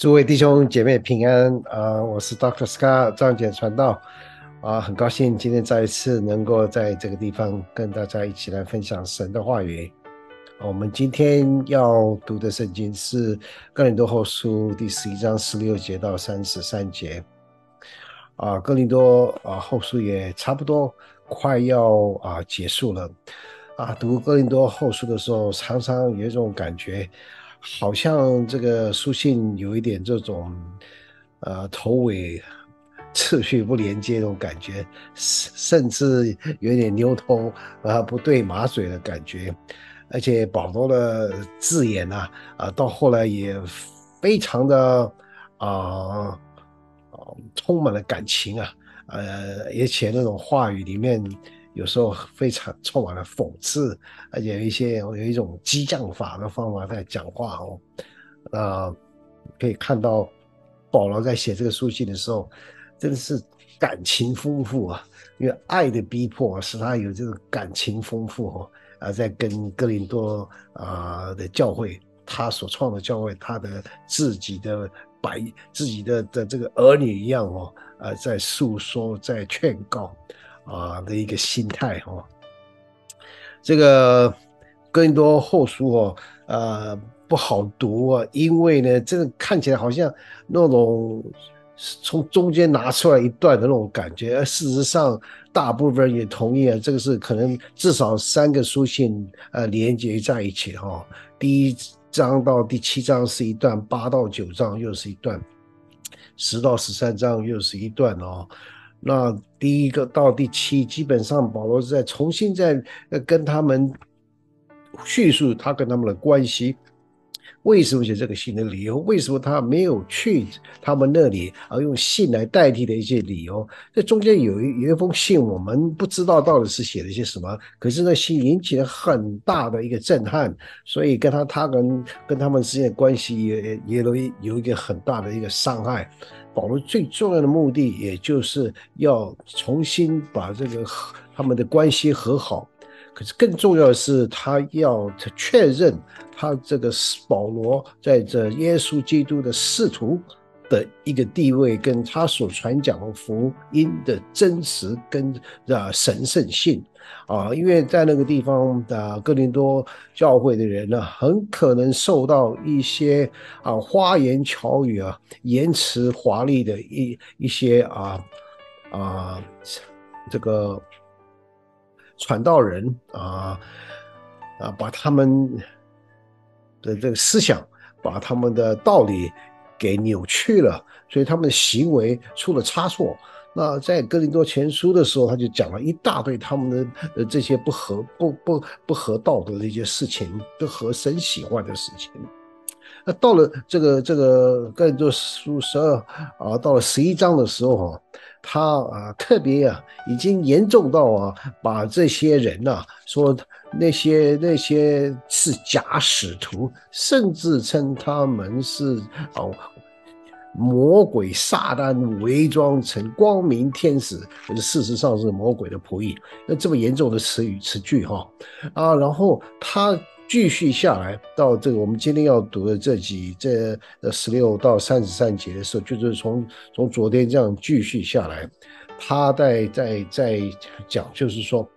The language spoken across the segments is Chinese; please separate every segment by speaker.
Speaker 1: 诸位弟兄姐妹平安啊、我是 Dr. Scott 张简传道啊、很高兴今天再一次能够在这个地方跟大家一起来分享神的话语。我们今天要读的圣经是《哥林多后书》第十一章十六节到三十三节啊，《哥林多啊后书》也差不多快要啊结束了啊。读《哥林多后书》的时候，常常有一种感觉。好像这个书信有一点这种，呃，头尾次序不连接那种感觉，甚甚至有点牛头啊不对马嘴的感觉，而且保罗的字眼呐，啊，到后来也非常的啊，充满了感情啊，呃，而且那种话语里面。有时候非常充满了讽刺，而且有一些有一种激将法的方法在讲话哦。啊，可以看到保罗在写这个书信的时候，真的是感情丰富啊，因为爱的逼迫使他有这个感情丰富哦。啊，在跟哥林多啊的教会，他所创的教会，他的自己的百自己的的这个儿女一样哦，啊，在诉说，在劝告。啊的一个心态哦，这个更多后书哦，呃不好读啊，因为呢，这个看起来好像那种从中间拿出来一段的那种感觉，而事实上，大部分人也同意啊，这个是可能至少三个书信呃连接在一起哈、哦，第一章到第七章是一段，八到九章又是一段，十到十三章又是一段哦。那第一个到第七，基本上保罗是在重新在跟他们叙述他跟他们的关系，为什么写这个信的理由，为什么他没有去他们那里而用信来代替的一些理由。这中间有一有一封信，我们不知道到底是写了些什么，可是那信引起了很大的一个震撼，所以跟他他跟跟他们之间的关系也也有一有一个很大的一个伤害。保罗最重要的目的，也就是要重新把这个他们的关系和好。可是更重要的是，他要确认他这个保罗在这耶稣基督的使徒的一个地位，跟他所传讲的福音的真实跟啊神圣性。啊，因为在那个地方的哥林多教会的人呢，很可能受到一些啊花言巧语啊、言辞华丽的一一些啊啊这个传道人啊啊，把他们的这个思想，把他们的道理给扭曲了，所以他们的行为出了差错。那在哥林多前书的时候，他就讲了一大堆他们的呃这些不合不不不合道德的一些事情，不合神喜欢的事情。那到了这个这个哥林多书十二啊，到了十一章的时候啊，他啊特别啊已经严重到啊把这些人呐、说那些那些是假使徒，甚至称他们是啊。魔鬼撒旦伪装成光明天使，可是事实上是魔鬼的仆役。那这么严重的词语词句哈啊，然后他继续下来到这个我们今天要读的这几这十六到三十三节的时候，就是从从昨天这样继续下来，他在在在讲，就是说。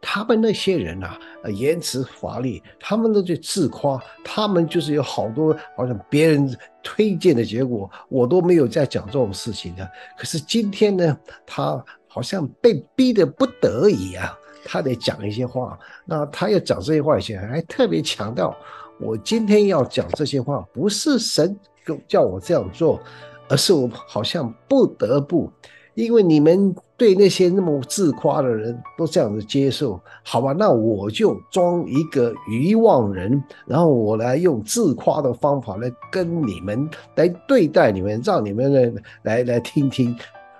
Speaker 1: 他们那些人啊，言辞华丽，他们都在自夸，他们就是有好多好像别人推荐的结果，我都没有在讲这种事情的。可是今天呢，他好像被逼得不得已啊，他得讲一些话。那他要讲这些话以前，还特别强调，我今天要讲这些话，不是神叫我这样做，而是我好像不得不。因为你们对那些那么自夸的人都这样子接受，好吧？那我就装一个愚妄人，然后我来用自夸的方法来跟你们来对待你们，让你们来来来听听。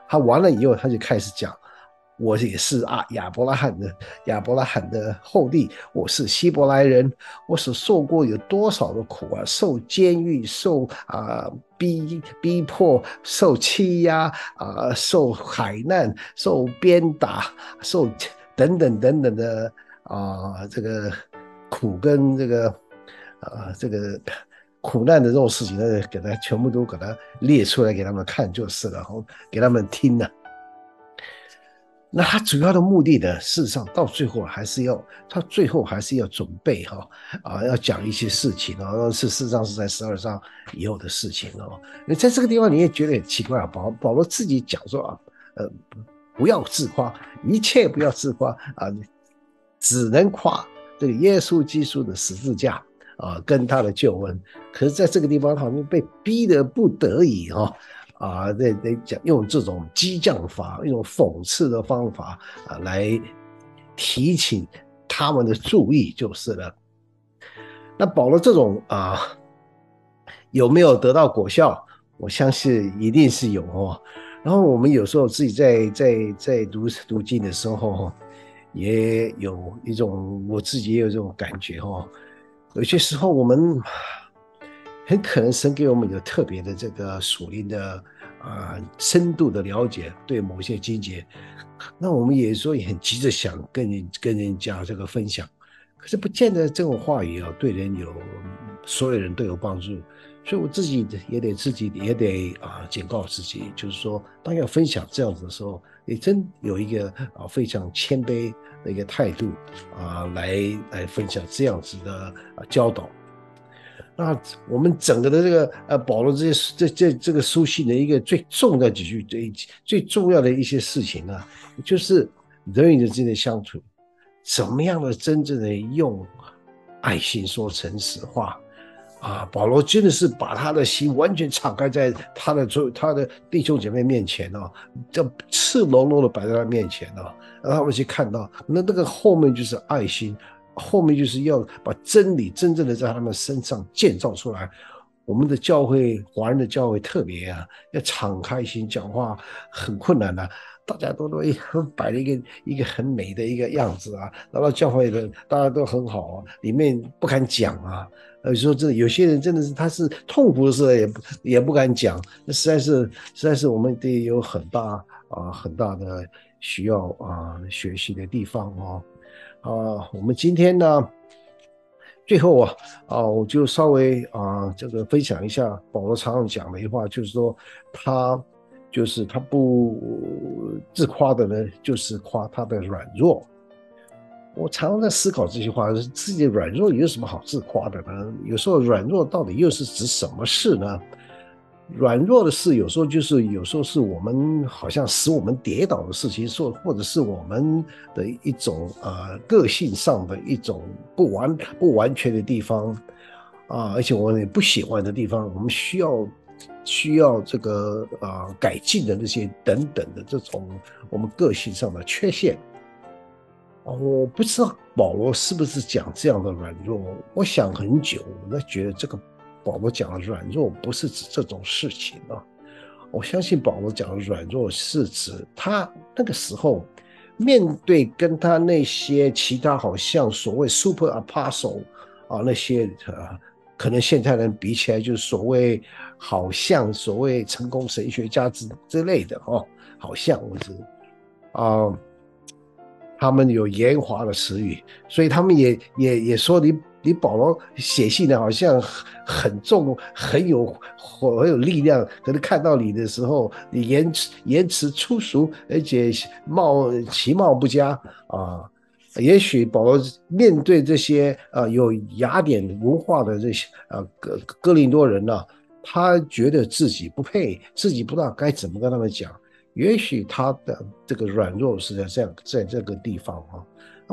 Speaker 1: 他完了以后，他就开始讲。我也是啊，亚伯拉罕的亚伯拉罕的后裔，我是希伯来人，我所受过有多少的苦啊？受监狱，受啊逼逼迫，受欺压啊，受海难，受鞭打，受等等等等的啊，这个苦跟这个啊这个苦难的这种事情呢，给他全部都给他列出来给他们看就是了，然后给他们听了。那他主要的目的呢，事实上到最后还是要，他最后还是要准备哈啊，要讲一些事情哦，是事实上是在十二章以后的事情哦。那在这个地方你也觉得很奇怪啊，保保罗自己讲说啊，呃，不要自夸，一切不要自夸啊，只能夸这个耶稣基督的十字架啊，跟他的救恩。可是在这个地方好像被逼得不得已哈。啊，得得讲用这种激将法，一种讽刺的方法啊，来提起他们的注意就是了。那保罗这种啊，有没有得到果效？我相信一定是有哦。然后我们有时候自己在在在读读经的时候，也有一种我自己也有这种感觉哦。有些时候我们。很可能神给我们有特别的这个属灵的啊、深度的了解，对某些经节，那我们也说也很急着想跟人跟人家这个分享，可是不见得这种话语啊对人有所有人都有帮助，所以我自己也得自己也得啊警告自己，就是说当要分享这样子的时候，也真有一个啊非常谦卑的一个态度啊来来分享这样子的啊教导。那我们整个的这个呃，保罗这些这这这个书信的一个最重要几句最最重要的一些事情呢，就是人与人之间的相处，怎么样的真正的用爱心说诚实话啊？保罗真的是把他的心完全敞开在他的所他的弟兄姐妹面前哦，这赤裸裸的摆在他面前哦，让他们去看到，那那个后面就是爱心。后面就是要把真理真正的在他们身上建造出来。我们的教会，华人的教会特别啊，要敞开心讲话很困难的、大家都都摆了一个一个很美的一个样子啊，然后教会的大家都很好啊，里面不敢讲啊。呃，说真的，有些人真的是他是痛苦的时候也不也不敢讲，那实在是实在是我们得有很大啊很大的需要啊学习的地方哦。啊，我们今天呢，最后啊，啊，我就稍微啊，这个分享一下保罗常常讲的一句话，就是说他就是他不自夸的呢，就是夸他的软弱。我常常在思考这句话，自己软弱有什么好自夸的呢？有时候软弱到底又是指什么事呢？软弱的事，有时候就是有时候是我们好像使我们跌倒的事情，说或者是我们的一种呃个性上的一种不完不完全的地方啊，而且我们也不喜欢的地方，我们需要需要这个啊、呃、改进的那些等等的这种我们个性上的缺陷。我不知道保罗是不是讲这样的软弱，我想很久，我都觉得这个。保罗讲的软弱不是指这种事情啊，我相信保罗讲的软弱是指他那个时候面对跟他那些其他好像所谓 super apostle 啊那些啊，可能现在人比起来就是所谓好像所谓成功神学家之之类的哦，好像我是啊，他们有圆滑的词语，所以他们也也也说你。你保罗写信呢，好像很重，很有很有力量。可是看到你的时候，你言辞言辞粗俗，而且貌其貌不佳啊。也许保罗面对这些啊有雅典文化的这些啊哥哥林多人呢、他觉得自己不配，自己不知道该怎么跟他们讲。也许他的这个软弱是在这样，在这个地方啊。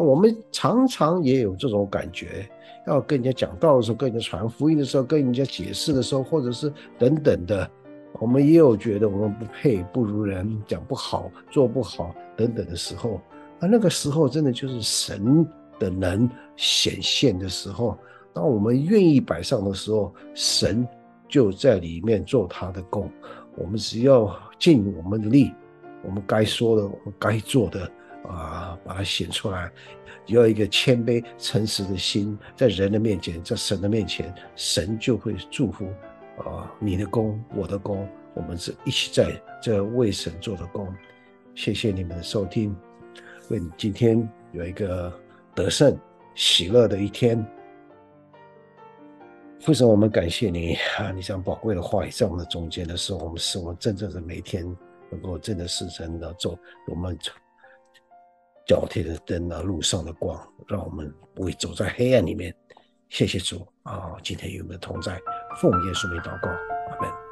Speaker 1: 我们常常也有这种感觉。要跟人家讲道的时候，跟人家传福音的时候，跟人家解释的时候，或者是等等的，我们也有觉得我们不配、不如人、讲不好、做不好等等的时候。而那个时候，真的就是神的能显现的时候。当我们愿意摆上的时候，神就在里面做他的工。我们只要尽我们的力，我们该说的、我们该做的啊，把它显出来。要一个谦卑、诚实的心，在人的面前，在神的面前，神就会祝福啊！你的工，我的工，我们是一起在这为神做的工。谢谢你们的收听，为你今天有一个得胜、喜乐的一天。父神，我们感谢你啊！你这样宝贵的话语在我们的中间的时候，我们使我们真正的每天能够真的是真的做我们脚踢的灯啊，路上的光，让我们不会走在黑暗里面。谢谢主啊！今天有没有同在，奉耶稣名祷告，阿门。